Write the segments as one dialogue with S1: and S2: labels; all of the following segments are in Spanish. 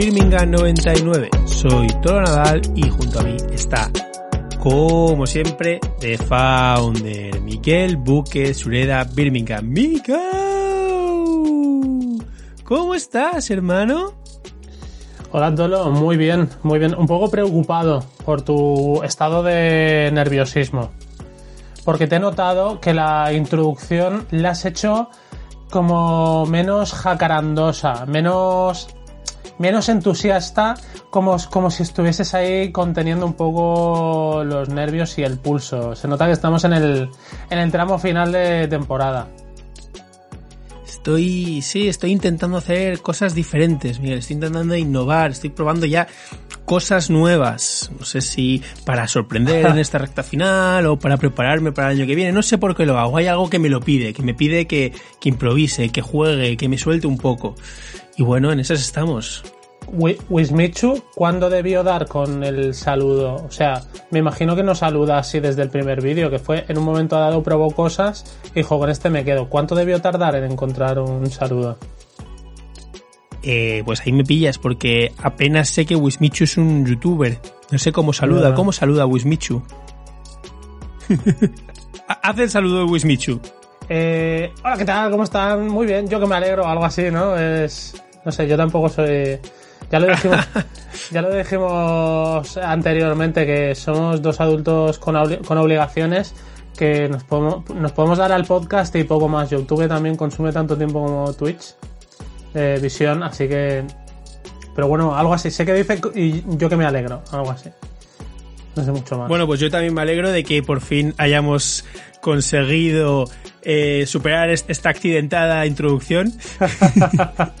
S1: Birmingham 99. Soy Toro Nadal y junto a mí está, como siempre, The Founder, Miguel Buque Sureda Birmingham. ¡Mikel! ¿Cómo estás, hermano?
S2: Hola, Tolo. Muy bien, muy bien. Un poco preocupado por tu estado de nerviosismo. Porque te he notado que la introducción la has hecho como menos jacarandosa, menos, menos entusiasta, como, como si estuvieses ahí conteniendo un poco los nervios y el pulso. Se nota que estamos en el, en el tramo final de temporada.
S1: Estoy, sí, estoy intentando hacer cosas diferentes, Miguel. Estoy intentando innovar, estoy probando ya cosas nuevas. No sé si para sorprender en esta recta final o para prepararme para el año que viene. No sé por qué lo hago. Hay algo que me lo pide, que me pide que, que improvise, que juegue, que me suelte un poco. Y bueno, en esas estamos.
S2: Wismichu, ¿cuándo debió dar con el saludo? O sea, me imagino que no saluda así desde el primer vídeo, que fue en un momento dado probó cosas y dijo, con este me quedo. ¿Cuánto debió tardar en encontrar un saludo?
S1: Eh, pues ahí me pillas, porque apenas sé que Wismichu es un youtuber. No sé cómo saluda. ¿Cómo saluda Wismichu? Haz el saludo de Wismichu.
S2: Eh, hola, ¿qué tal? ¿Cómo están? Muy bien, yo que me alegro, algo así, ¿no? Es. No sé, yo tampoco soy. Ya lo dijimos, ya lo dijimos anteriormente que somos dos adultos con, con obligaciones que nos podemos, nos podemos dar al podcast y poco más. YouTube también consume tanto tiempo como Twitch de visión, así que. Pero bueno, algo así. Sé que dice y yo que me alegro, algo así. No sé mucho más.
S1: Bueno, pues yo también me alegro de que por fin hayamos conseguido eh, superar esta accidentada introducción.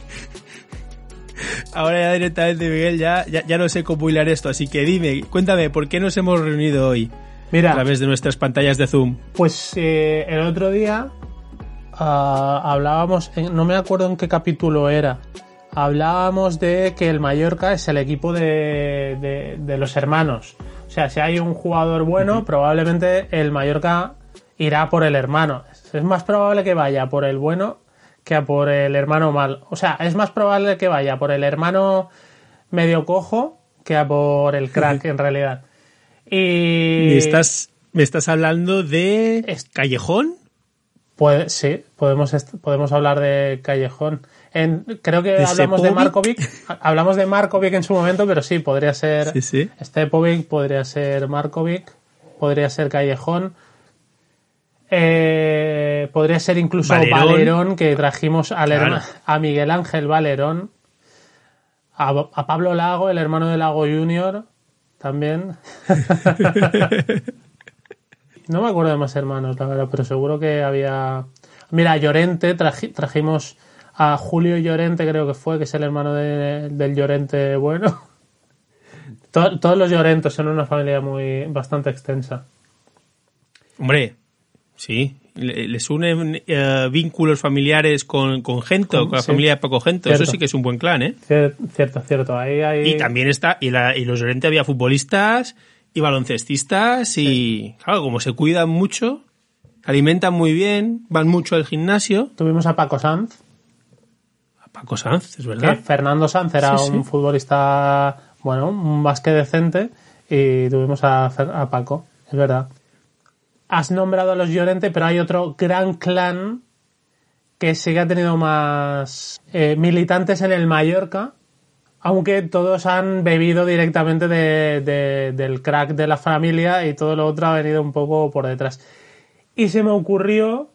S1: Ahora ya directamente, Miguel, ya, ya, no sé cómo hilar esto, así que dime, cuéntame, ¿por qué nos hemos reunido hoy? Mira, a través de nuestras pantallas de Zoom.
S2: Pues eh, el otro día hablábamos, no me acuerdo en qué capítulo era, hablábamos de que el Mallorca es el equipo de, de, los hermanos. O sea, si hay un jugador bueno, probablemente el Mallorca irá por el hermano. Es más probable que vaya por el bueno que a por el hermano mal. O sea, es más probable que vaya por el hermano medio cojo que a por el crack, en realidad. Y.
S1: ¿Me estás, me estás hablando de. ¿Callejón?
S2: Puede, sí, podemos, podemos hablar de Callejón. En, creo que hablamos de Markovic. hablamos de Markovic en su momento, pero sí, podría ser. Sí, sí. Stepovic, podría ser Markovic, podría ser Callejón. Eh, podría ser incluso Valerón, que trajimos a Miguel Ángel Valerón, a, Pablo Lago, el hermano de Lago Junior, también. no me acuerdo de más hermanos, la verdad, pero seguro que había. Mira, Llorente, trajimos a Julio Llorente, creo que fue, que es el hermano del Llorente bueno. todos los Llorentos son una familia muy bastante extensa.
S1: Hombre, Sí, les unen eh, vínculos familiares con, con Gento, con, la familia de Paco Gento. Eso sí que es un buen clan, ¿eh?
S2: Cierto, cierto. Ahí,
S1: Y también está, y, la, y los Llorente había futbolistas y baloncestistas y, claro, como se cuidan mucho, alimentan muy bien, van mucho al gimnasio.
S2: Tuvimos a Paco Sanz.
S1: A Paco Sanz, es verdad.
S2: Fernando Sanz era un futbolista, bueno, más que decente y tuvimos a, a Paco, es verdad has nombrado a los Llorente, pero hay otro gran clan que sí que ha tenido más eh, militantes en el Mallorca, aunque todos han bebido directamente del crack de la familia y todo lo otro ha venido un poco por detrás. Y se me ocurrió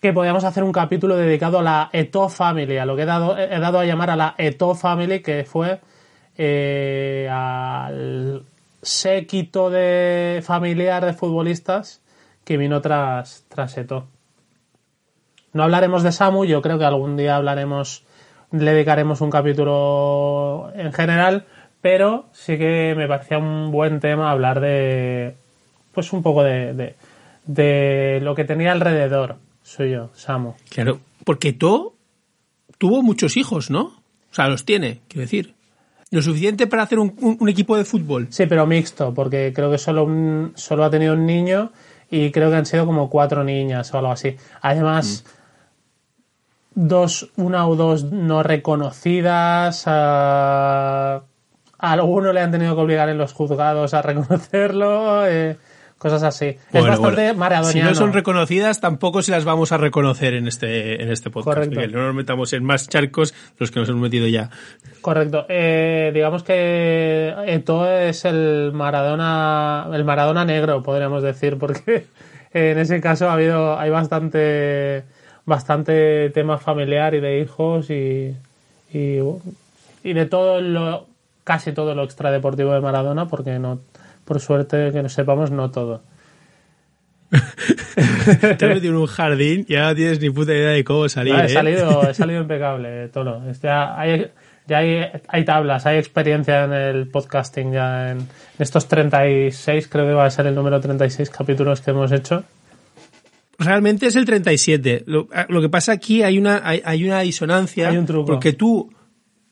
S2: que podíamos hacer un capítulo dedicado a la Eto Family, a lo que he dado, he dado a llamar a la Eto Family, que fue eh, al séquito de familiar de futbolistas que vino tras, tras Eto. No hablaremos de Samu, yo creo que algún día hablaremos, le dedicaremos un capítulo en general, pero sí que me parecía un buen tema hablar de, pues un poco de, de, lo que tenía alrededor suyo, Samu.
S1: Claro, porque To tuvo muchos hijos, ¿no? O sea, los tiene, quiero decir. Lo suficiente para hacer un, equipo de fútbol.
S2: Sí, pero mixto, porque creo que solo, un, solo ha tenido un niño y creo que han sido como cuatro niñas o algo así. Además, dos, una o dos no reconocidas. A, a alguno le han tenido que obligar en los juzgados a reconocerlo. Eh, cosas así. es
S1: Bueno,
S2: bastante
S1: bueno,
S2: maradoniano.
S1: Si no son reconocidas, tampoco se las vamos a reconocer en este, en este podcast.
S2: Correcto.
S1: Miguel. No nos metamos en más charcos los que nos hemos metido ya.
S2: Correcto. Eh, digamos que Eto'o es el Maradona, el Maradona negro, podríamos decir, porque en ese caso ha habido, hay bastante, bastante tema familiar y de hijos y, y, y de todo lo, casi todo lo extradeportivo de Maradona, porque no, por suerte que no sepamos, no todo.
S1: Te has metido en un jardín y ahora no tienes ni puta idea de cómo salir.
S2: Ah, he,
S1: ¿eh?
S2: salido, he salido impecable, Tolo. Ya hay, ya hay, hay tablas, hay experiencia en el podcasting ya en estos 36, creo que va a ser el número 36 capítulos que hemos hecho.
S1: Realmente es el 37. Lo, lo que pasa aquí hay una, hay, hay una disonancia.
S2: Hay un truco.
S1: Porque tú,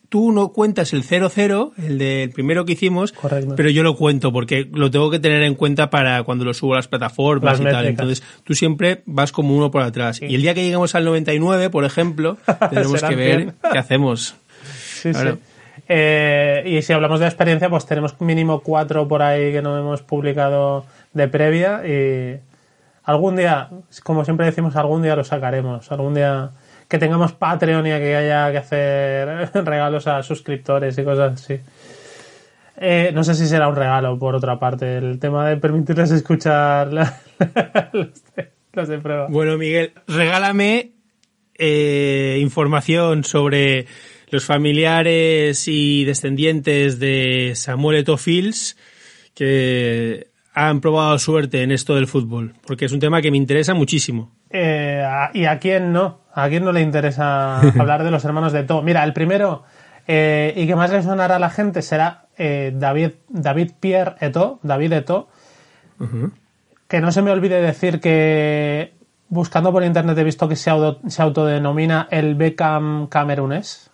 S1: tú no cuentas el 00, el del primero que hicimos,
S2: Correcto.
S1: pero yo lo cuento porque lo tengo que tener en cuenta para cuando lo subo a las plataformas
S2: Las
S1: y tal.
S2: métricas.
S1: Entonces tú siempre vas como uno por atrás. Y el día que lleguemos al 99, por ejemplo, tenemos que ver
S2: 100.
S1: qué hacemos.
S2: Sí,
S1: Claro.
S2: sí. Eh, y si hablamos de experiencia, pues tenemos mínimo cuatro por ahí que no hemos publicado de previa y algún día, como siempre decimos, algún día lo sacaremos. Algún día que tengamos Patreon y que haya que hacer regalos a suscriptores y cosas así. Eh, no sé si será un regalo, por otra parte, el tema de permitirles escuchar la- los, de, prueba.
S1: Bueno, Miguel, regálame eh, información sobre los familiares y descendientes de Samuel Eto'o Fields que han probado suerte en esto del fútbol, porque es un tema que me interesa muchísimo.
S2: Eh, ¿Y a quién no? ¿A quién no le interesa hablar de los hermanos de To? Mira, el primero eh, y que más le sonará a la gente será eh, David, David Pierre Eto, David Eto, que no se me olvide decir que buscando por internet he visto que se, auto- se autodenomina el Beckham camerunés.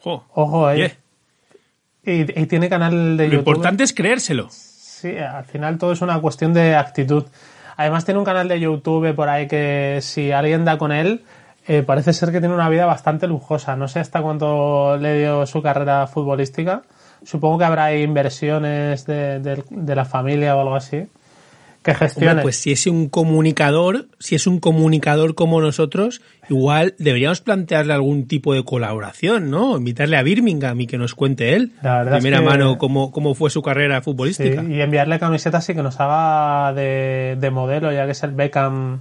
S1: Jo,
S2: Ojo, eh. Y, y tiene canal de
S1: lo
S2: YouTube.
S1: importante es creérselo.
S2: Sí, al final todo es una cuestión de actitud. Además tiene un canal de YouTube por ahí que si alguien da con él, eh, parece ser que tiene una vida bastante lujosa. No sé hasta cuánto le dio su carrera futbolística. Supongo que habrá inversiones de, de- de la familia o algo así que gestione.
S1: Hombre, pues si es un comunicador, si es un comunicador como nosotros, igual deberíamos plantearle algún tipo de colaboración, ¿no? Invitarle a Birmingham y que nos cuente él,
S2: La es
S1: primera
S2: que-
S1: mano, cómo, cómo fue su carrera
S2: Sí,
S1: futbolística.
S2: y enviarle camisetas y que nos haga de, de modelo, ya que es el Beckham,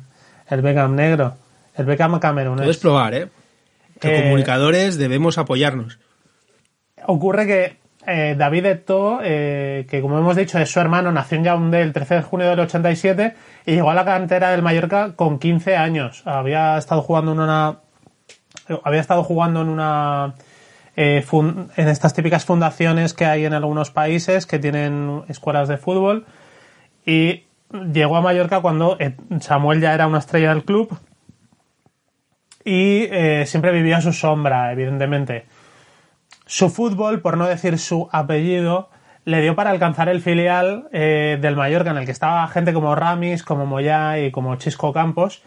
S2: el Beckham negro, el Beckham camerunés.
S1: Puedes probar, ¿eh? Los
S2: Eh,
S1: comunicadores debemos apoyarnos.
S2: Ocurre que eh, David Eto'o, eh, que como hemos dicho es su hermano, nació en Yaoundé el 13 de junio del 87 y llegó a la cantera del Mallorca con 15 años. Había estado jugando en una... Había estado jugando en una... eh, en estas típicas fundaciones que hay en algunos países que tienen escuelas de fútbol y llegó a Mallorca cuando Samuel ya era una estrella del club y siempre vivía a su sombra, evidentemente. Su fútbol, por no decir su apellido, le dio para alcanzar el filial eh, del Mallorca, en el que estaba gente como Ramis, como Moyá y como Chisco Campos,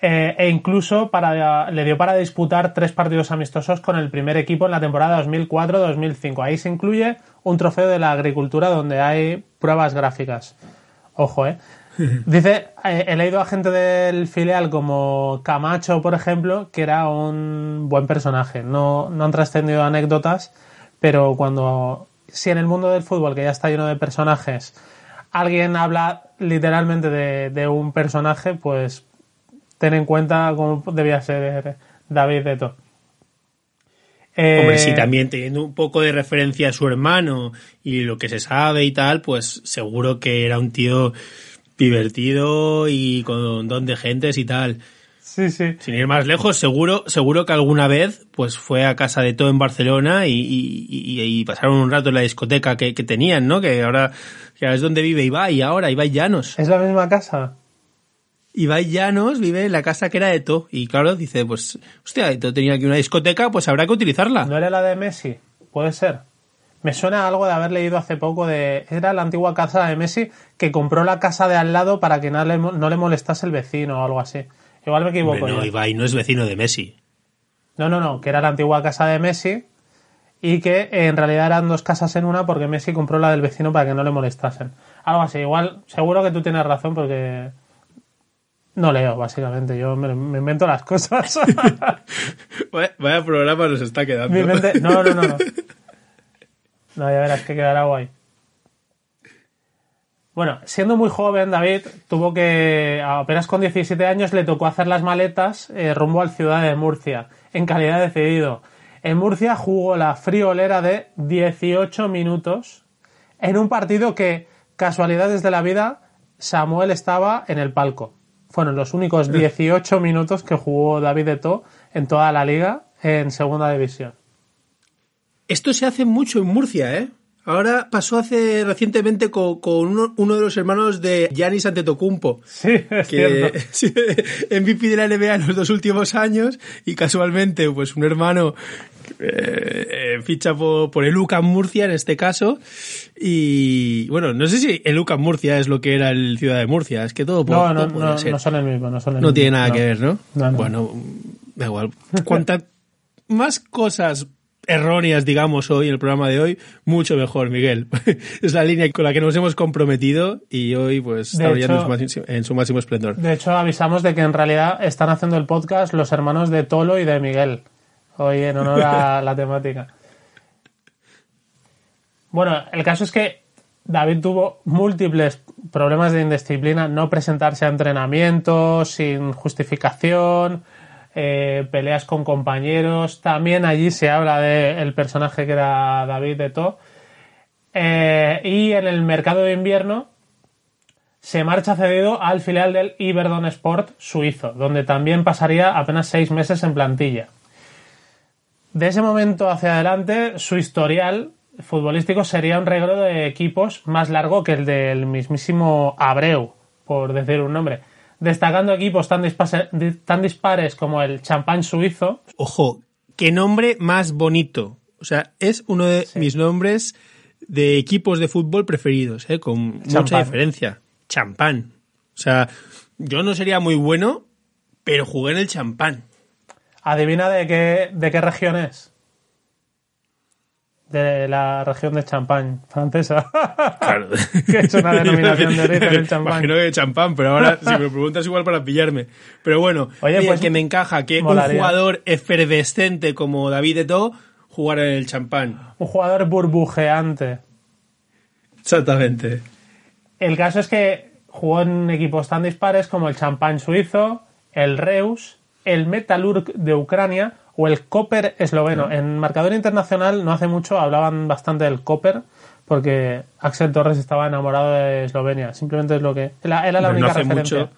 S2: eh, e incluso para, le dio para disputar tres partidos amistosos con el primer equipo en la temporada 2004-2005. Ahí se incluye un trofeo de la agricultura donde hay pruebas gráficas. Ojo, ¿eh? Dice, eh, he leído a gente del filial como Camacho, por ejemplo, que era un buen personaje. No, no han trascendido anécdotas, pero cuando, si en el mundo del fútbol, que ya está lleno de personajes, alguien habla literalmente de, un personaje, pues ten en cuenta cómo debía ser David Deto. Eh,
S1: Hombre, sí, también teniendo un poco de referencia a su hermano y lo que se sabe y tal, pues seguro que era un tío divertido y con don de gentes y tal.
S2: Sí, sí.
S1: Sin ir más lejos, seguro, seguro que alguna vez pues fue a casa de todo en Barcelona y, y- y- y pasaron un rato en la discoteca que, que tenían, ¿no? Que ahora que ahora es donde vive Ibai ahora, Ibai Llanos.
S2: ¿Es la misma casa?
S1: Ibai Llanos vive en la casa que era de To. Y claro, dice, pues, hostia, Eto tenía aquí una discoteca, pues habrá que utilizarla.
S2: ¿No era la de Messi? Puede ser. Me suena algo de haber leído hace poco de... Era la antigua casa de Messi que compró la casa de al lado para que no le, no le molestase el vecino o algo así. Igual me equivoco.
S1: Hombre, no,
S2: yo.
S1: Ibai no es vecino de Messi.
S2: No, no, no, que era la antigua casa de Messi y que en realidad eran dos casas en una porque Messi compró la del vecino para que no le molestasen. Algo así, igual, seguro que tú tienes razón porque no leo, básicamente, yo me, me invento las cosas.
S1: Vaya, programa nos está quedando.
S2: Mente- No, no, no, no. No, ya verás que quedará guay. Bueno, siendo muy joven, David tuvo que, apenas con 17 años, le tocó hacer las maletas eh, rumbo al ciudad de Murcia, en calidad de cedido. En Murcia jugó la friolera de 18 minutos en un partido que, casualidades de la vida, Samuel estaba en el palco. Fueron los únicos 18 minutos que jugó David Eto en toda la liga en segunda división.
S1: Esto se hace mucho en Murcia, ¿eh? Ahora pasó hace recientemente con, con uno, uno de los hermanos de Giannis Antetokounmpo.
S2: Sí, es
S1: que
S2: cierto.
S1: MVP de la NBA en los dos últimos años y casualmente pues un hermano eh, eh, ficha por, por el UCAM Murcia en este caso y bueno no sé si el UCAM Murcia es lo que era el Ciudad de Murcia es que todo, po-
S2: No, no,
S1: todo
S2: no,
S1: ser.
S2: no son el mismo. No, son el
S1: No
S2: mismo,
S1: tiene nada
S2: no.
S1: que ver, ¿no?
S2: No, no.
S1: Bueno, da igual. Cuantas más cosas erróneas, digamos, hoy en el programa de hoy, mucho mejor, Miguel. es la línea con la que nos hemos comprometido y hoy pues está en su máximo esplendor.
S2: De hecho, avisamos de que en realidad están haciendo el podcast los hermanos de Tolo y de Miguel. Hoy en honor a la temática. Bueno, el caso es que David tuvo múltiples problemas de indisciplina, no presentarse a entrenamientos sin justificación, eh, peleas con compañeros. También allí se habla del personaje que era David de To. Eh, y en el mercado de invierno se marcha cedido al filial del Iberdon Sport suizo, donde también pasaría apenas seis meses en plantilla. De ese momento hacia adelante, su historial futbolístico sería un regalo de equipos más largo que el del mismísimo Abreu, por decir un nombre, destacando equipos tan, dispase- tan dispares como el Champagne suizo,
S1: Ojo, qué nombre más bonito. O sea, es uno de mis nombres de equipos de fútbol preferidos, ¿eh? con mucha
S2: Champán.
S1: diferencia. Champán. O sea, yo no sería muy bueno, pero jugué en el champán.
S2: adivina de qué, de qué región es. De la región de Champagne, francesa.
S1: Claro.
S2: Que es una denominación de origen el champán.
S1: Imagino que champán, pero ahora si me preguntas igual para pillarme. Pero bueno,
S2: Oye, pues,
S1: que me encaja que
S2: molaría.
S1: un jugador efervescente como David Eto'o jugara en el champán.
S2: Un jugador burbujeante.
S1: Exactamente.
S2: El caso es que jugó en equipos tan dispares como el Champagne suizo, el Reus, el Metalurg de Ucrania o el Koper esloveno. En marcador internacional no hace mucho hablaban bastante del Koper porque Axel Torres estaba enamorado de Eslovenia. Simplemente es lo que... Era, era la
S1: Hombre, no
S2: única
S1: hace
S2: referencia.
S1: mucho.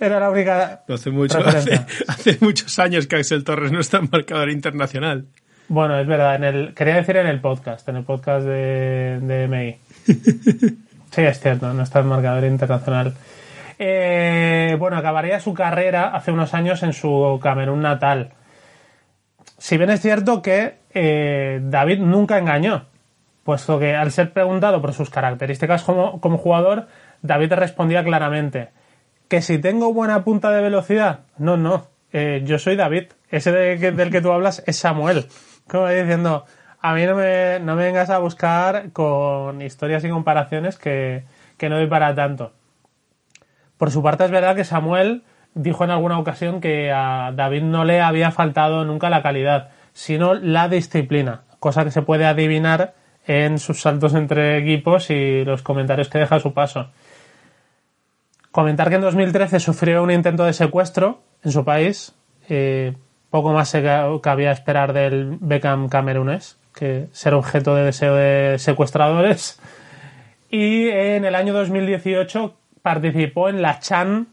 S2: Era la única
S1: No hace mucho. Hace muchos años que Axel Torres no está en marcador internacional.
S2: Bueno, es verdad. En el, quería decir en el podcast, en el podcast de, de MI. Sí, es cierto, no está en marcador internacional. Eh, bueno, acabaría su carrera hace unos años en su Camerún natal. Si bien es cierto que eh, David nunca engañó, puesto que al ser preguntado por sus características como, como jugador, David respondía claramente que si tengo buena punta de velocidad, no, no, eh, yo soy David, ese de del que tú hablas es Samuel. Como diciendo, a mí no me, no me vengas a buscar con historias y comparaciones que, que no doy para tanto. Por su parte es verdad que Samuel dijo en alguna ocasión que a David no le había faltado nunca la calidad, sino la disciplina, cosa que se puede adivinar en sus saltos entre equipos y los comentarios que deja su paso. Comentar que en 2013 sufrió un intento de secuestro en su país. eh, poco más se ca- cabía esperar del Beckham camerunés, que ser objeto de deseo de secuestradores. Y en el año 2018 participó en la Chan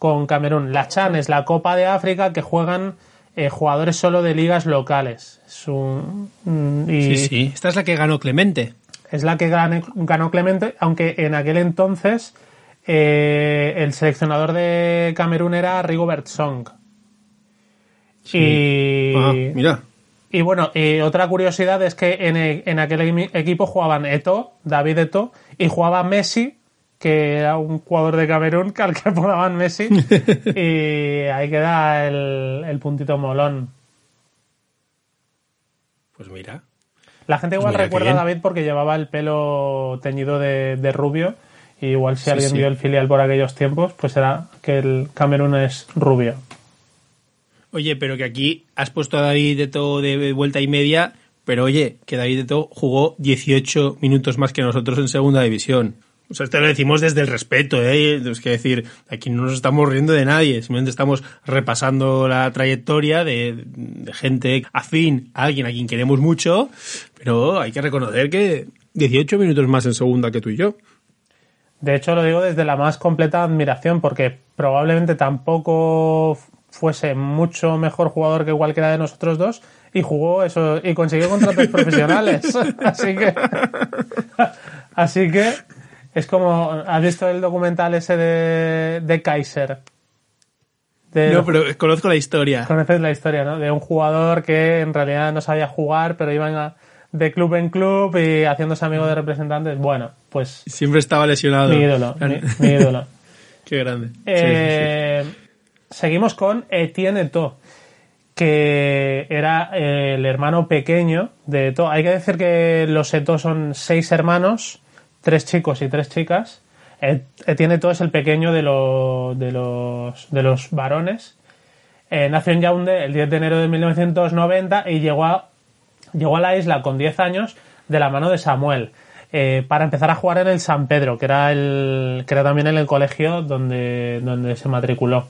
S2: con Camerún. La Chan es la Copa de África que juegan eh, jugadores solo de ligas locales. Mm, y
S1: Sí, sí. Esta es la que ganó Clemente.
S2: es la que ganó Clemente, aunque en aquel entonces eh, el seleccionador de Camerún era Rigobert Song. Y,
S1: Ah, mira.
S2: y bueno, y otra curiosidad es que en, e- en aquel equipo jugaban Eto, David Eto, y jugaba Messi que era un jugador de Camerún que al que apodaban Messi. y ahí queda el, el puntito molón.
S1: Pues mira.
S2: La gente igual
S1: Pues mira, qué
S2: recuerda a. David porque llevaba el pelo teñido de, de rubio. Y igual si
S1: Sí,
S2: alguien
S1: sí.
S2: vio el filial por aquellos tiempos, pues será que el Camerún es rubio.
S1: Oye, pero que aquí has puesto a David de todo de vuelta y media, pero oye, que David de todo jugó 18 minutos más que nosotros en segunda división. O sea, esto lo decimos desde el respeto, ¿eh? Es que decir, aquí no nos estamos riendo de nadie, simplemente estamos repasando la trayectoria de, de gente afín a alguien a quien queremos mucho, pero hay que reconocer que 18 minutos más en segunda que tú y yo.
S2: De hecho, lo digo desde la más completa admiración, porque probablemente tampoco fuese mucho mejor jugador que cualquiera de nosotros dos y jugó eso y consiguió contratos profesionales. Así que, así que es como, ¿has visto el documental ese de, de Kaiser? De-
S1: No, pero conozco la historia.
S2: Conoces la historia, ¿no? De un jugador que en realidad no sabía jugar, pero iba a- de club en club y haciéndose amigo de representantes. Bueno, pues
S1: Siempre estaba lesionado.
S2: mi ídolo, mi, mi ídolo.
S1: Qué grande. Sí, sí, sí.
S2: Eh, Seguimos con Etienne Eto, que era eh, el hermano pequeño de Eto. Hay que decir que los Eto son seis hermanos, tres chicos y tres chicas. Et- Etienne Eto es el pequeño de, lo- de los, de los varones. Eh, nació en Yaoundé el 10 de enero de 1990 y llegó a, llegó a la isla con 10 años de la mano de Samuel. eh, para empezar a jugar en el San Pedro, que era, el, que era también en el colegio donde, donde se matriculó.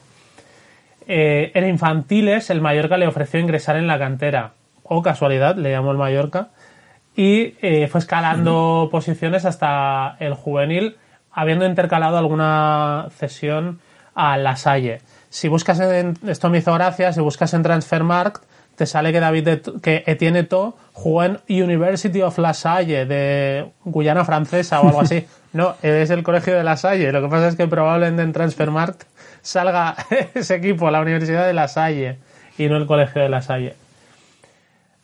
S2: Eh, en infantiles, el Mallorca le ofreció ingresar en la cantera. O casualidad, le llamó el Mallorca. Y eh, fue escalando posiciones hasta el juvenil, habiendo intercalado alguna cesión a La Salle. Si buscas en, esto me hizo gracia, si buscas en Transfermarkt, te sale que David que Etienne To jugó en University of La Salle de Guyana Francesa o algo así. No, es el colegio de La Salle. Lo que pasa es que probablemente en Transfermarkt salga ese equipo, la Universidad de La Salle, y no el colegio de La Salle.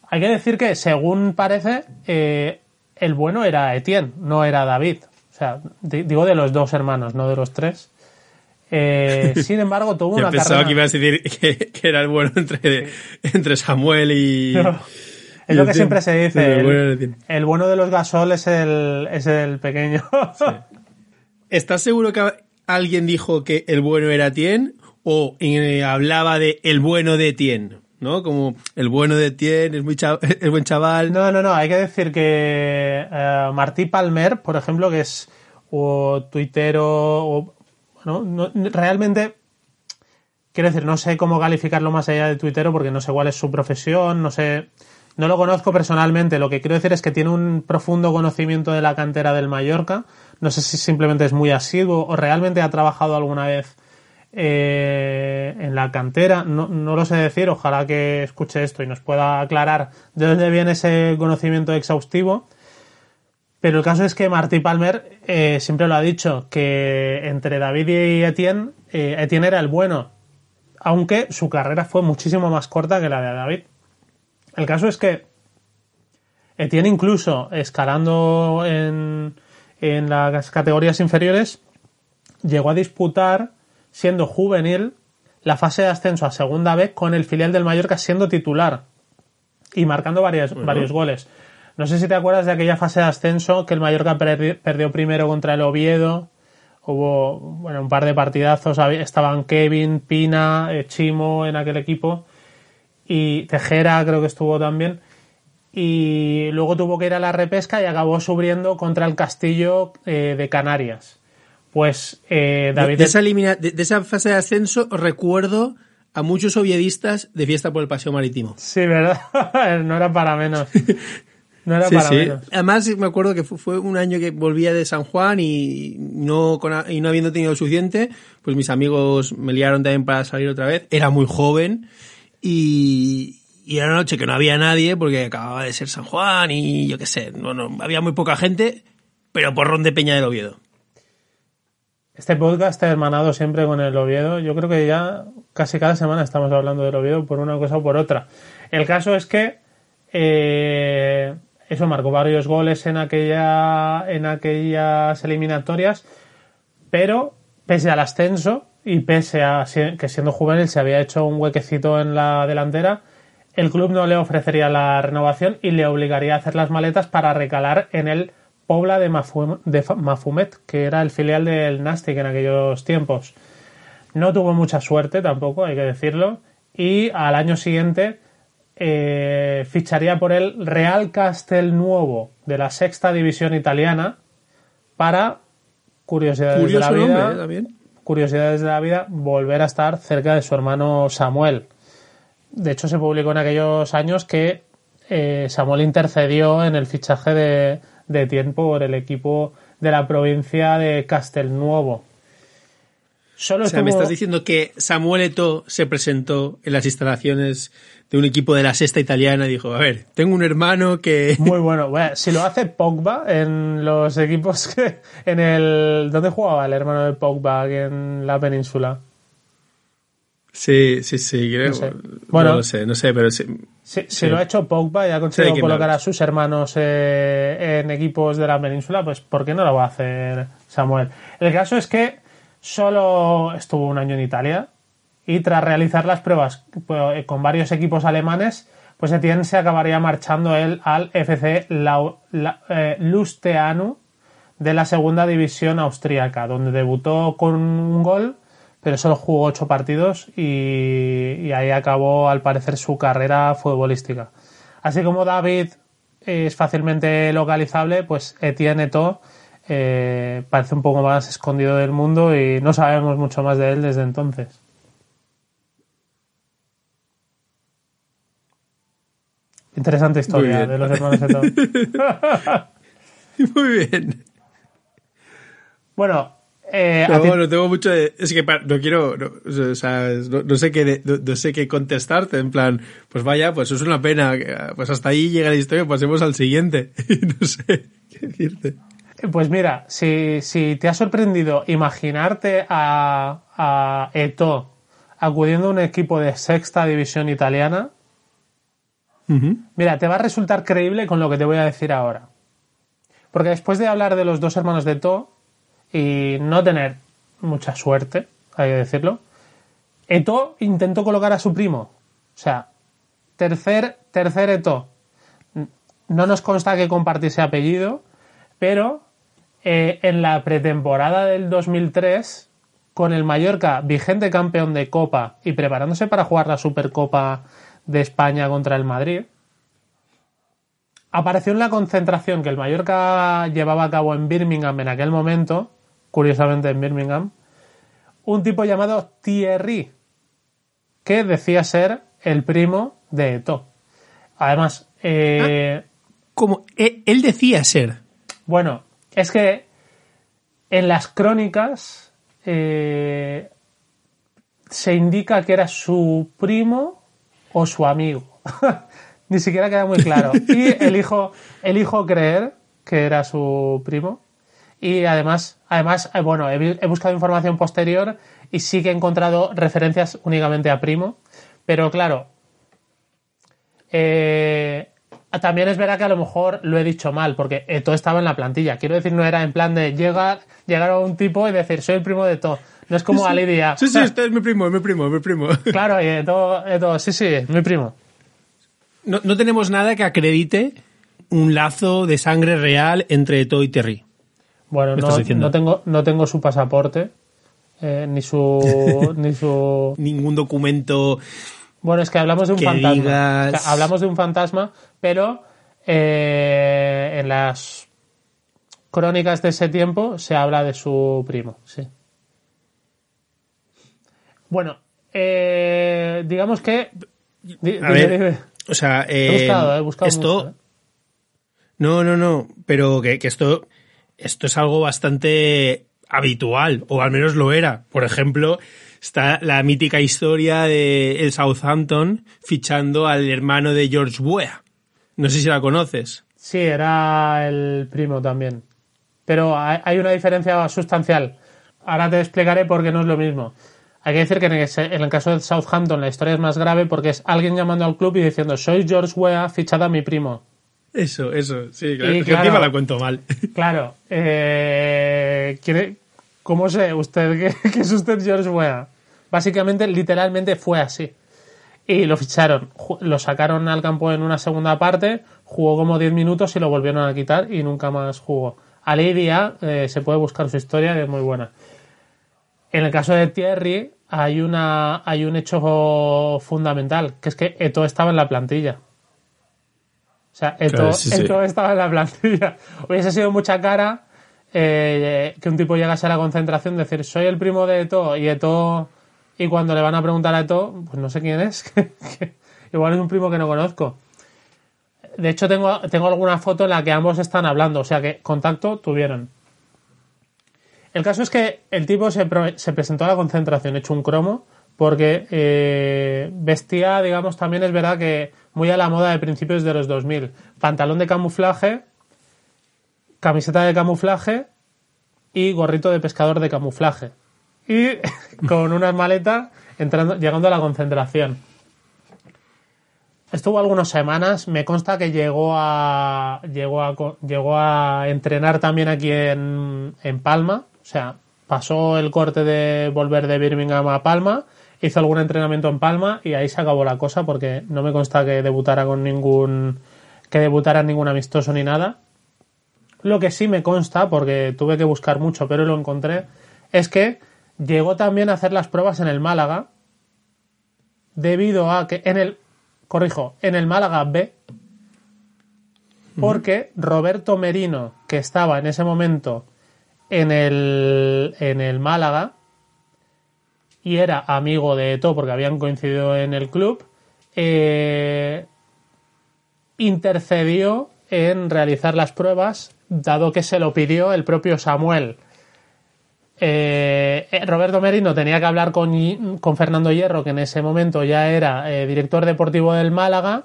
S2: Hay que decir que, según parece, eh, el bueno era Etienne, no era David. O sea, di- digo de los dos hermanos, no de los tres. Eh, sin embargo, tuvo
S1: Yo
S2: una
S1: pensaba
S2: carrera...
S1: que ibas a decir que, que era el bueno entre, entre Samuel y.
S2: No. Es lo que
S1: Etienne.
S2: siempre se dice.
S1: El
S2: El,
S1: bueno era Etienne.
S2: el bueno de los gasol es el, es el pequeño.
S1: ¿Estás seguro que alguien dijo que el bueno era Etienne o eh, hablaba de el bueno de Etienne? ¿No? Como el bueno de Etienne es, muy es buen chaval.
S2: No, no, no. Hay que decir que eh, Martí Palmer, por ejemplo, que es o tuitero, o, bueno, no- realmente, quiero decir, no sé cómo calificarlo más allá de tuitero porque no sé cuál es su profesión, no sé, no lo conozco personalmente. Lo que quiero decir es que tiene un profundo conocimiento de la cantera del Mallorca. No sé si simplemente es muy asiduo o realmente ha trabajado alguna vez eh, en la cantera. No, no lo sé decir, ojalá que escuche esto y nos pueda aclarar de dónde viene ese conocimiento exhaustivo. Pero el caso es que Martí Palmer eh, siempre lo ha dicho, que entre David y Etienne, eh, Etienne era el bueno, aunque su carrera fue muchísimo más corta que la de David. El caso es que Etienne incluso escalando en, en las categorías inferiores llegó a disputar, siendo juvenil, la fase de ascenso a segunda vez con el filial del Mallorca siendo titular y marcando varias, varios goles. No sé si te acuerdas de aquella fase de ascenso que el Mallorca perdi- perdió primero contra el Oviedo. Hubo bueno, un par de partidazos. Estaban Kevin, Pina, eh, Chimo en aquel equipo. Y Tejera creo que estuvo también. Y luego tuvo que ir a la repesca y acabó subiendo contra el Castillo eh, de Canarias. Pues eh,
S1: De,
S2: David...
S1: de esa elimina- de- de esa fase de ascenso recuerdo a muchos oviedistas de fiesta por el paseo marítimo.
S2: Sí, ¿verdad? no era para menos. No era
S1: Sí,
S2: para
S1: sí.
S2: menos.
S1: Además me acuerdo que fu- fue un año que volvía de San Juan y no, con y no habiendo tenido suficiente, pues mis amigos me liaron también para salir otra vez. Era muy joven y, y era una noche que no había nadie porque acababa de ser San Juan y yo qué sé, no, no, había muy poca gente, pero porrón de Peña del Oviedo.
S2: Este podcast está hermanado siempre con el Oviedo. Yo creo que ya casi cada semana estamos hablando del Oviedo por una cosa o por otra. El caso es que eh, eso marcó varios goles en aquella en aquellas eliminatorias. pero pese al ascenso y pese a que siendo juvenil se había hecho un huequecito en la delantera, el club no le ofrecería la renovación y le obligaría a hacer las maletas para recalar en el Pobla de, Mafumet, que era el filial del Nastic en aquellos tiempos. No tuvo mucha suerte tampoco, hay que decirlo, y al año siguiente eh, ficharía por el Real Castelnuovo de la sexta división italiana para curiosidades de la vida. ¿eh? curiosidades de la vida, volver a estar cerca de su hermano Samuel. De hecho, se publicó en aquellos años que eh, Samuel intercedió en el fichaje de, de tiempo por el equipo de la provincia de Castelnuovo.
S1: Solo o sea, me estás diciendo que Samuel Eto'o se presentó en las instalaciones de un equipo de la sexta italiana y dijo, a ver, tengo un hermano que...
S2: Muy bueno. si lo hace Pogba en los equipos que... En el... ¿Dónde jugaba el hermano de Pogba en la península?
S1: Sí, sí, sí, creo. No Bueno, no lo sé, no sé, pero sí.
S2: Si, lo ha hecho Pogba y ha conseguido colocar a sus hermanos eh, en equipos de la península, pues ¿por qué no lo va a hacer Samuel? El caso es que solo estuvo un año en Italia y tras realizar las pruebas pues, con varios equipos alemanes, pues Etienne se acabaría marchando él al FC eh, Lusteanu de la segunda división austríaca, donde debutó con un gol pero solo jugó ocho partidos y, ahí acabó al parecer su carrera futbolística. Así como David es fácilmente localizable, pues Etienne Eto eh, parece un poco más escondido del mundo y no sabemos mucho más de él desde entonces. Interesante historia de los hermanos Eto.
S1: Muy bien.
S2: Bueno,
S1: eh, no, no tengo mucho de, es que no quiero, no, o sea, no, sé qué, no, sé qué contestarte, en plan, pues vaya, pues es una pena, pues hasta ahí llega la historia, pasemos al siguiente, no sé qué decirte.
S2: Pues mira, si, si te ha sorprendido imaginarte a, a Eto acudiendo a un equipo de sexta división italiana, mira, te va a resultar creíble con lo que te voy a decir ahora. Porque después de hablar de los dos hermanos de Eto, y no tener mucha suerte, hay que decirlo, Eto intentó colocar a su primo. O sea, tercer, tercer Eto. No nos consta que compartiese apellido, pero eh, en la pretemporada del 2003, con el Mallorca vigente campeón de Copa y preparándose para jugar la Supercopa de España contra el Madrid, apareció en la concentración que el Mallorca llevaba a cabo en Birmingham en aquel momento curiosamente en Birmingham, un tipo llamado Thierry, que decía ser el primo de Eto. Además, eh,
S1: ah, como e, él decía ser.
S2: Bueno, es que en las crónicas eh, se indica que era su primo o su amigo. Ni siquiera queda muy claro. Y elijo, elijo creer que era su primo. Y además, además eh, bueno, he, buscado información posterior y sí que he encontrado referencias únicamente a Primo. Pero claro, eh, también es verdad que a lo mejor lo he dicho mal, porque todo estaba en la plantilla. Quiero decir, no era en plan de llegar, llegar a un tipo y decir, soy el primo de todo. No es como
S1: sí,
S2: Alidia.
S1: Sí, sí, este es mi primo, es mi primo, es mi primo.
S2: Claro, y todo, sí, sí, es mi primo.
S1: No, no tenemos nada que acredite un lazo de sangre real entre Eto y Terry.
S2: Bueno, no, tengo, no tengo su pasaporte, eh, ni su. ni su.
S1: Ningún documento.
S2: Bueno, es que hablamos de un fantasma. hablamos de un fantasma, pero eh, en las crónicas de ese tiempo se habla de su primo, sí. Bueno, eh, digamos que.
S1: A ver, o sea, he buscado, he buscado esto. No, no, no, pero que, que esto esto es algo bastante habitual, o al menos lo era. Por ejemplo, está la mítica historia de el Southampton fichando al hermano de George Weah. No sé si la conoces.
S2: Sí, era el primo también. Pero hay una diferencia sustancial. Ahora te explicaré por qué no es lo mismo. Hay que decir que en el caso de Southampton la historia es más grave porque es alguien llamando al club y diciendo soy George Weah, fichada a mi primo.
S1: Eso, eso, sí, claro. Y, claro, la cuento mal.
S2: Claro. Eh, ¿Cómo sé usted que, es usted George Weah? Básicamente, literalmente fue así. Y lo ficharon, lo sacaron al campo en una segunda parte, jugó como 10 minutos y lo volvieron a quitar y nunca más jugó. A Lidia eh, se puede buscar su historia, es muy buena. En el caso de Thierry, hay, una, hay un hecho fundamental, que es que Eto estaba en la plantilla. O sea, Eto, estaba en la plantilla. Hubiese sido mucha cara eh, que un tipo llegase a la concentración, decir, soy el primo de Eto, y Eto, y cuando le van a preguntar a Eto, pues no sé quién es, igual es un primo que no conozco. De hecho, tengo, tengo alguna foto en la que ambos están hablando, o sea que contacto tuvieron. El caso es que el tipo se, presentó a la concentración hecho un cromo porque eh, vestía, digamos, también es verdad que muy a la moda de principios de los 2000. Pantalón de camuflaje, camiseta de camuflaje y gorrito de pescador de camuflaje. Y con unas maletas entrando, llegando a la concentración. Estuvo algunas semanas, me consta que llegó a, llegó a, llegó a entrenar también aquí en, en Palma, o sea, pasó el corte de volver de Birmingham a Palma, hizo algún entrenamiento en Palma y ahí se acabó la cosa porque no me consta que debutara con ningún que debutara en ningún amistoso ni nada. Lo que sí me consta, porque tuve que buscar mucho, pero lo encontré, es que llegó también a hacer las pruebas en el Málaga, debido a que en el, corrijo, en el Málaga B, porque Roberto Merino, que estaba en ese momento en el, en el Málaga y era amigo de Eto porque habían coincidido en el club, eh, intercedió en realizar las pruebas, dado que se lo pidió el propio Samuel. Eh, eh, Roberto Merino tenía que hablar con, con, Fernando Hierro, que en ese momento ya era director deportivo del Málaga,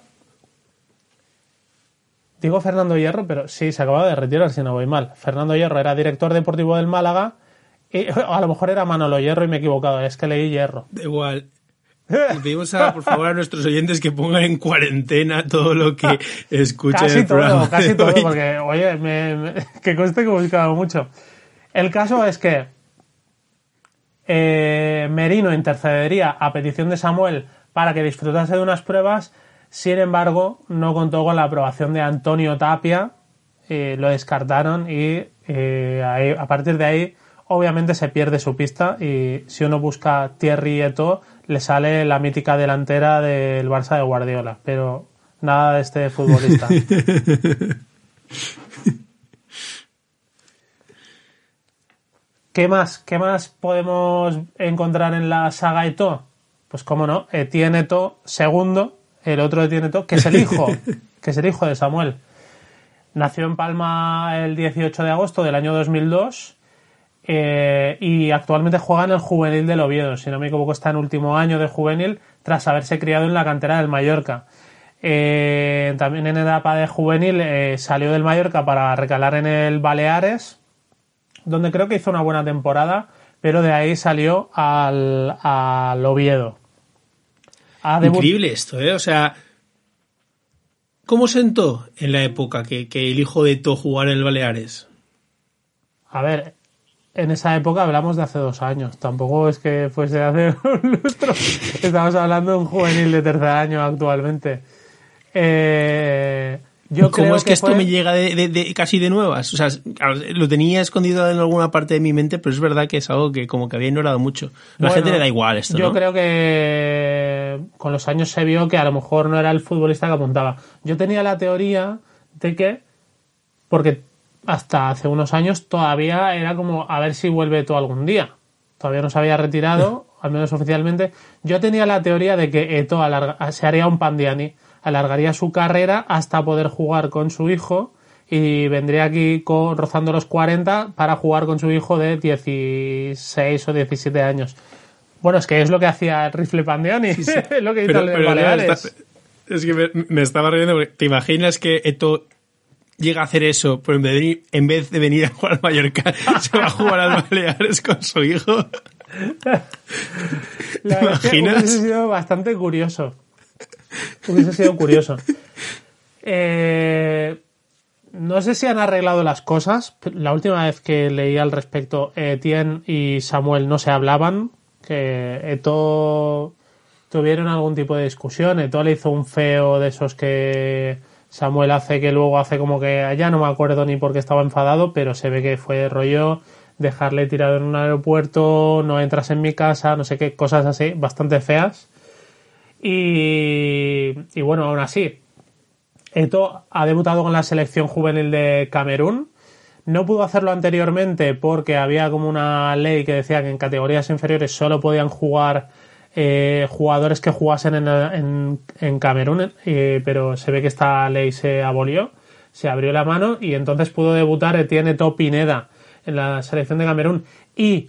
S2: Digo Fernando Hierro, pero sí, se acaba de retirar si no voy mal. Fernando Hierro era director deportivo del Málaga. A lo mejor era Manolo Hierro y me he equivocado, es que leí Hierro.
S1: Da igual. Le pedimos a, por favor a nuestros oyentes que pongan en cuarentena todo lo que escuchen
S2: casi todo, Casi todo, porque, oye, me, que conste que he buscado mucho. El caso es que eh, Merino intercedería a petición de Samuel para que disfrutase de unas pruebas sin embargo, no contó con la aprobación de Antonio Tapia, eh, lo descartaron y eh, a partir de ahí obviamente se pierde su pista y si uno busca Thierry Eto le sale la mítica delantera del Barça de Guardiola, pero nada de este futbolista. ¿Qué más? ¿Qué más podemos encontrar en la saga Eto? Pues cómo no, Etienne Eto segundo, el otro tiene todo, que es el hijo, que es el hijo de Samuel. Nació en Palma el 18 de agosto del año 2002 eh, y actualmente juega en el juvenil del Oviedo. Si no me equivoco, está en último año de juvenil tras haberse criado en la cantera del Mallorca. Eh, también en etapa de juvenil eh, salió del Mallorca para recalar en el Baleares, donde creo que hizo una buena temporada, pero de ahí salió al, al Oviedo.
S1: Increíble esto, ¿eh? O sea, ¿cómo sentó en la época que, el hijo de To jugara en el Baleares?
S2: A ver, en esa época hablamos de hace dos años. Tampoco es que fuese hace un lustro. Estamos hablando de un juvenil de tercer año actualmente. Eh,
S1: ¿Cómo es que, esto me llega de, casi de nuevas? O sea, lo tenía escondido en alguna parte de mi mente, pero es verdad que es algo que como que había ignorado mucho. La gente le da igual esto,
S2: Yo creo que con los años se vio que a lo mejor no era el futbolista que apuntaba. Yo tenía la teoría de que, porque hasta hace unos años todavía era como a ver si vuelve todo algún día. Todavía no se había retirado, al menos oficialmente. Yo tenía la teoría de que Eto se haría un Pandiani alargaría su carrera hasta poder jugar con su hijo y vendría aquí rozando los 40 para jugar con su hijo de 16 o 17 años. Bueno, es que es lo que hacía el rifle Pandiani, lo que hizo el Baleares.
S1: es que me, estaba riendo porque te imaginas que Eto llega a hacer eso, pero en vez de, venir a jugar al Mallorca, se va a jugar al Baleares con su hijo.
S2: ¿Te imaginas? sido bastante curioso. Hubiese sido curioso. Eh, no sé si han arreglado las cosas. La última vez que leí al respecto, Etienne y Samuel no se hablaban. Que Eto tuvieron algún tipo de discusión. Eto le hizo un feo de esos que Samuel hace que luego hace como que ya no me acuerdo ni por qué estaba enfadado, pero se ve que fue rollo dejarle tirado en un aeropuerto, no entras en mi casa, no sé qué, cosas así, bastante feas. Y, y bueno, aún así, Eto ha debutado con la selección juvenil de Camerún. No pudo hacerlo anteriormente porque había como una ley que decía que en categorías inferiores solo podían jugar eh, jugadores que jugasen en, en, Camerún, eh, pero se ve que esta ley se abolió, se abrió la mano y entonces pudo debutar Etienne Eto Pineda en la selección de Camerún. Y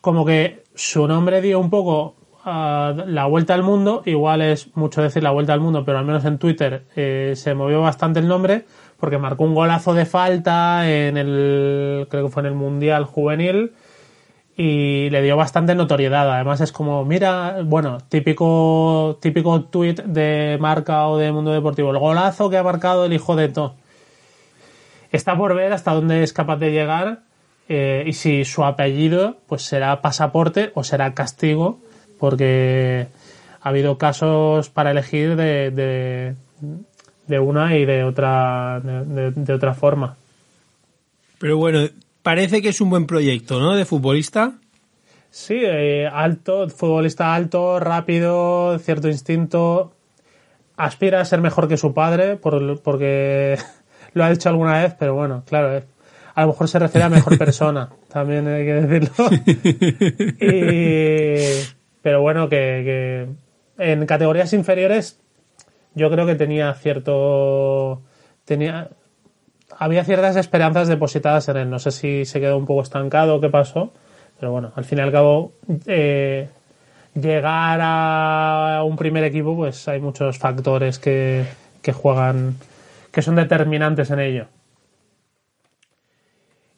S2: como que su nombre dio un poco la vuelta al mundo, igual es mucho decir la vuelta al mundo, pero al menos en Twitter eh, se movió bastante el nombre porque marcó un golazo de falta en el, creo que fue en el Mundial Juvenil y le dio bastante notoriedad. Además es como, mira, bueno, típico, típico tweet de marca o de mundo deportivo, el golazo que ha marcado el hijo de To. Está por ver hasta dónde es capaz de llegar eh, y si su apellido pues será pasaporte o será castigo porque ha habido casos para elegir de, de, una y de otra, de, otra forma.
S1: Pero bueno, parece que es un buen proyecto, ¿no? De futbolista.
S2: Sí, eh, alto, futbolista alto, rápido, cierto instinto. Aspira a ser mejor que su padre, por, porque lo ha dicho alguna vez, pero bueno, claro, eh, a lo mejor se refiere a mejor persona, también hay que decirlo. y, pero bueno, que, en categorías inferiores yo creo que tenía cierto... tenía había ciertas esperanzas depositadas en él. No sé si se quedó un poco estancado o qué pasó, pero bueno, al fin y al cabo, eh, llegar a un primer equipo, pues hay muchos factores que, juegan, que son determinantes en ello.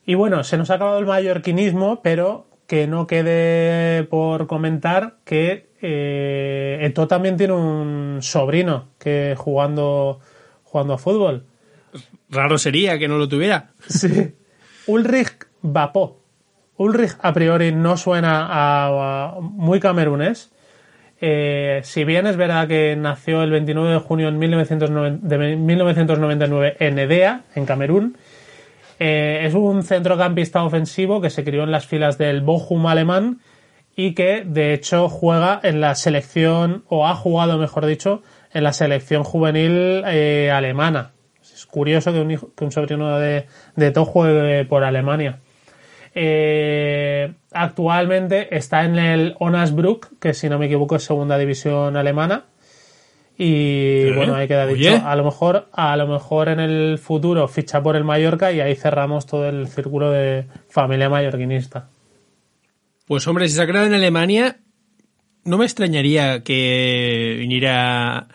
S2: Y bueno, se nos ha acabado el mallorquinismo, pero que no quede por comentar que eh, Eto también tiene un sobrino que jugando, jugando a fútbol.
S1: Raro sería que no lo tuviera.
S2: Sí. Ulrich Vapó. Ulrich a priori no suena a, muy camerunés. Eh, si bien es verdad que nació el 29 de junio de 1999 en Edea, en Camerún, eh, es un centrocampista ofensivo que se crió en las filas del Bochum alemán y que de hecho juega en la selección, o ha jugado mejor dicho, en la selección juvenil eh, alemana. Curioso que un, que un sobrino de, de juegue por Alemania. Eh, actualmente está en el Onasbruck, que si no me equivoco es segunda división alemana. Y bueno, ahí queda dicho. A lo mejor, a lo mejor en el futuro ficha por el Mallorca y ahí cerramos todo el círculo de familia mallorquinista.
S1: Pues hombre, si se ha creado en Alemania, no me extrañaría que viniera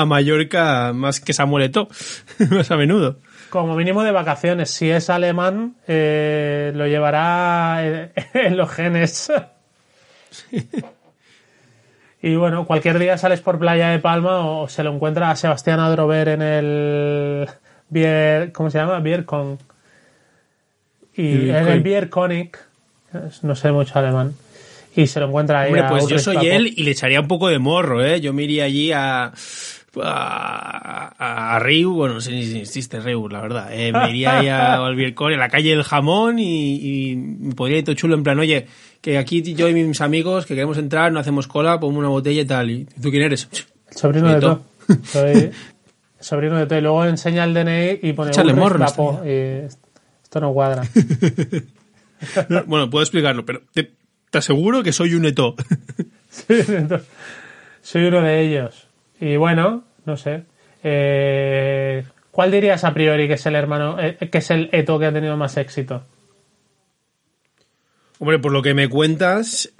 S1: a Mallorca más que Samuel más a menudo.
S2: Como mínimo de vacaciones. Si es alemán, eh, lo llevará en los genes. Y bueno, cualquier día sales por Playa de Palma o se lo encuentra a Sebastián Adrover en el Bier, ¿cómo se llama? Bierkon. Y en el Bierkonig, no sé mucho alemán. Y se lo encuentra ahí.
S1: Hombre, pues yo soy él y le echaría un poco de morro, ¿eh? Yo me iría allí a, a, a, Riu, bueno, no sé ni si existe Riu, la verdad. Eh, me iría ahí a, la calle del jamón y, y podría ir todo chulo en plan, oye, que aquí yo y mis amigos que queremos entrar, no hacemos cola, ponemos una botella y tal. ¿Y tú quién eres?
S2: Sobrino de todo. Soy sobrino de todo. Y luego enseña el DNI y pone
S1: Echarle morro.
S2: esto no cuadra.
S1: bueno, puedo explicarlo, pero te, aseguro que soy un eto.
S2: soy uno de ellos. Y bueno, no sé. Eh, ¿Cuál dirías a priori que es el hermano, eh, que es el eto que ha tenido más éxito?
S1: Hombre, por lo que me cuentas,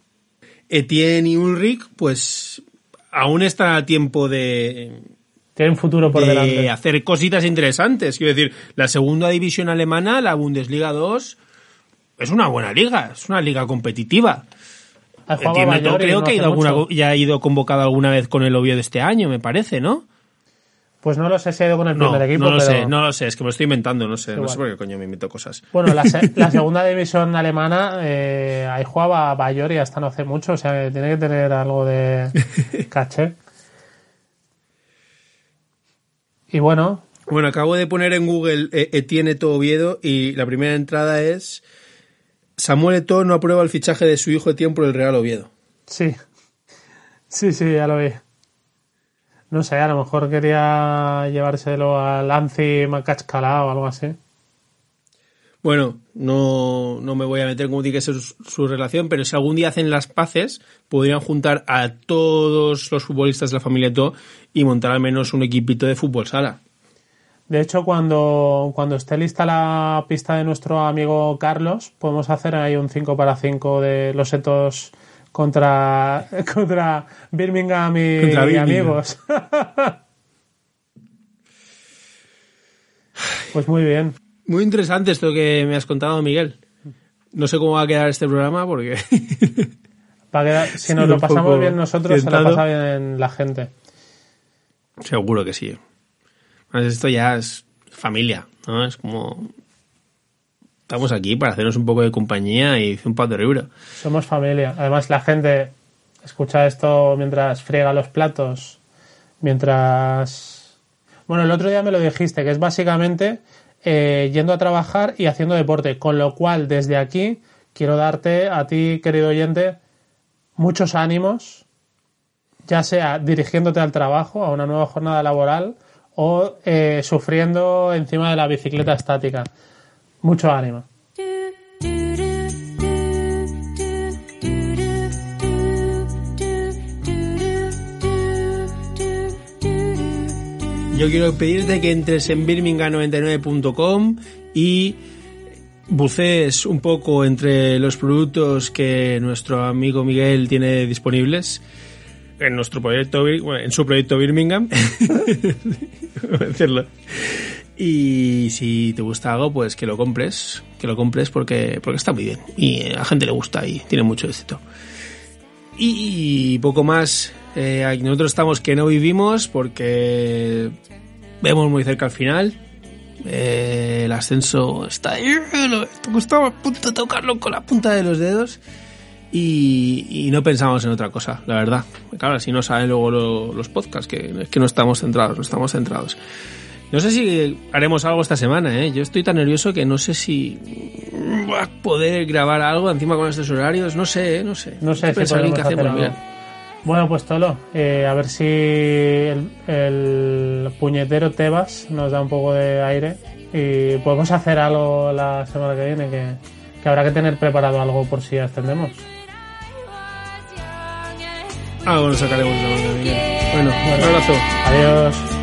S1: Etienne y Ulrich, pues aún están a tiempo de.
S2: Tienen futuro por
S1: de hacer cositas interesantes. Quiero decir, la segunda división alemana, la Bundesliga 2, es una buena liga, es una liga competitiva. Entiendo, creo que ha ido alguna, ya ha ido convocado alguna vez con el obvio de este año, me parece, ¿no?
S2: Pues no lo sé si ha ido con el primer equipo.
S1: No lo
S2: pero...
S1: sé, no lo sé, es que me estoy inventando, no sé, no sé por qué coño me invento cosas.
S2: Bueno, la, la segunda división alemana, eh, ahí jugaba Bayor y hasta no hace mucho, o sea tiene que tener algo de caché. Y bueno.
S1: Bueno, acabo de poner en Google eh, Etienne Eto'o Oviedo y la primera entrada es Samuel Eto'o no aprueba el fichaje de su hijo Etienne por el Real Oviedo.
S2: Sí. Sí, sí, ya lo vi. No sé, a lo mejor quería llevárselo al Anzi Macachcalá o algo así.
S1: Bueno, no, no me voy a meter como tiene que ser su, relación, pero si algún día hacen las paces, podrían juntar a todos los futbolistas de la familia To y montar al menos un equipito de fútbol sala.
S2: De hecho, cuando, cuando esté lista la pista de nuestro amigo Carlos, podemos hacer ahí un 5 para 5 de los setos contra, contra Birmingham y, amigos. pues muy bien.
S1: Muy interesante esto que me has contado, Miguel. No sé cómo va a quedar este programa porque...
S2: si nos lo pasamos bien nosotros, se lo pasa bien la gente.
S1: Seguro que sí. Esto ya es familia, ¿no? Es como estamos aquí para hacernos un poco de compañía y un par de libro.
S2: Somos familia. Además, la gente escucha esto mientras friega los platos, mientras... Bueno, el otro día me lo dijiste, que es básicamente eh, yendo a trabajar y haciendo deporte, con lo cual desde aquí quiero darte a ti, querido oyente, muchos ánimos, ya sea dirigiéndote al trabajo, a una nueva jornada laboral, o eh, sufriendo encima de la bicicleta estática. Mucho ánimo.
S1: Yo quiero pedirte que entres en birmingham99.com y bucees un poco entre los productos que nuestro amigo Miguel tiene disponibles en nuestro proyecto, en su proyecto Birmingham. decirlo. Y si te gusta algo, pues que lo compres, que lo compres porque, porque está muy bien y a la gente le gusta y tiene mucho éxito. Y poco más, eh, nosotros estamos que no vivimos porque vemos muy cerca al final. Eh, el ascenso está ahí, estaba a tocarlo con la punta de los dedos y, no pensamos en otra cosa, la verdad. Claro, si no saben luego los podcasts, que es que no estamos centrados, no estamos centrados. No sé si haremos algo esta semana, ¿eh? Yo estoy tan nervioso que no sé si va a poder grabar algo encima con estos horarios. No sé, ¿eh? no sé.
S2: No sé si podemos hacer Bueno, pues Tolo, eh, a ver si el, puñetero Tebas nos da un poco de aire y podemos hacer algo la semana que viene que, que habrá que tener preparado algo por si ascendemos.
S1: Algo nos sacaremos de Bueno, un abrazo.
S2: Adiós.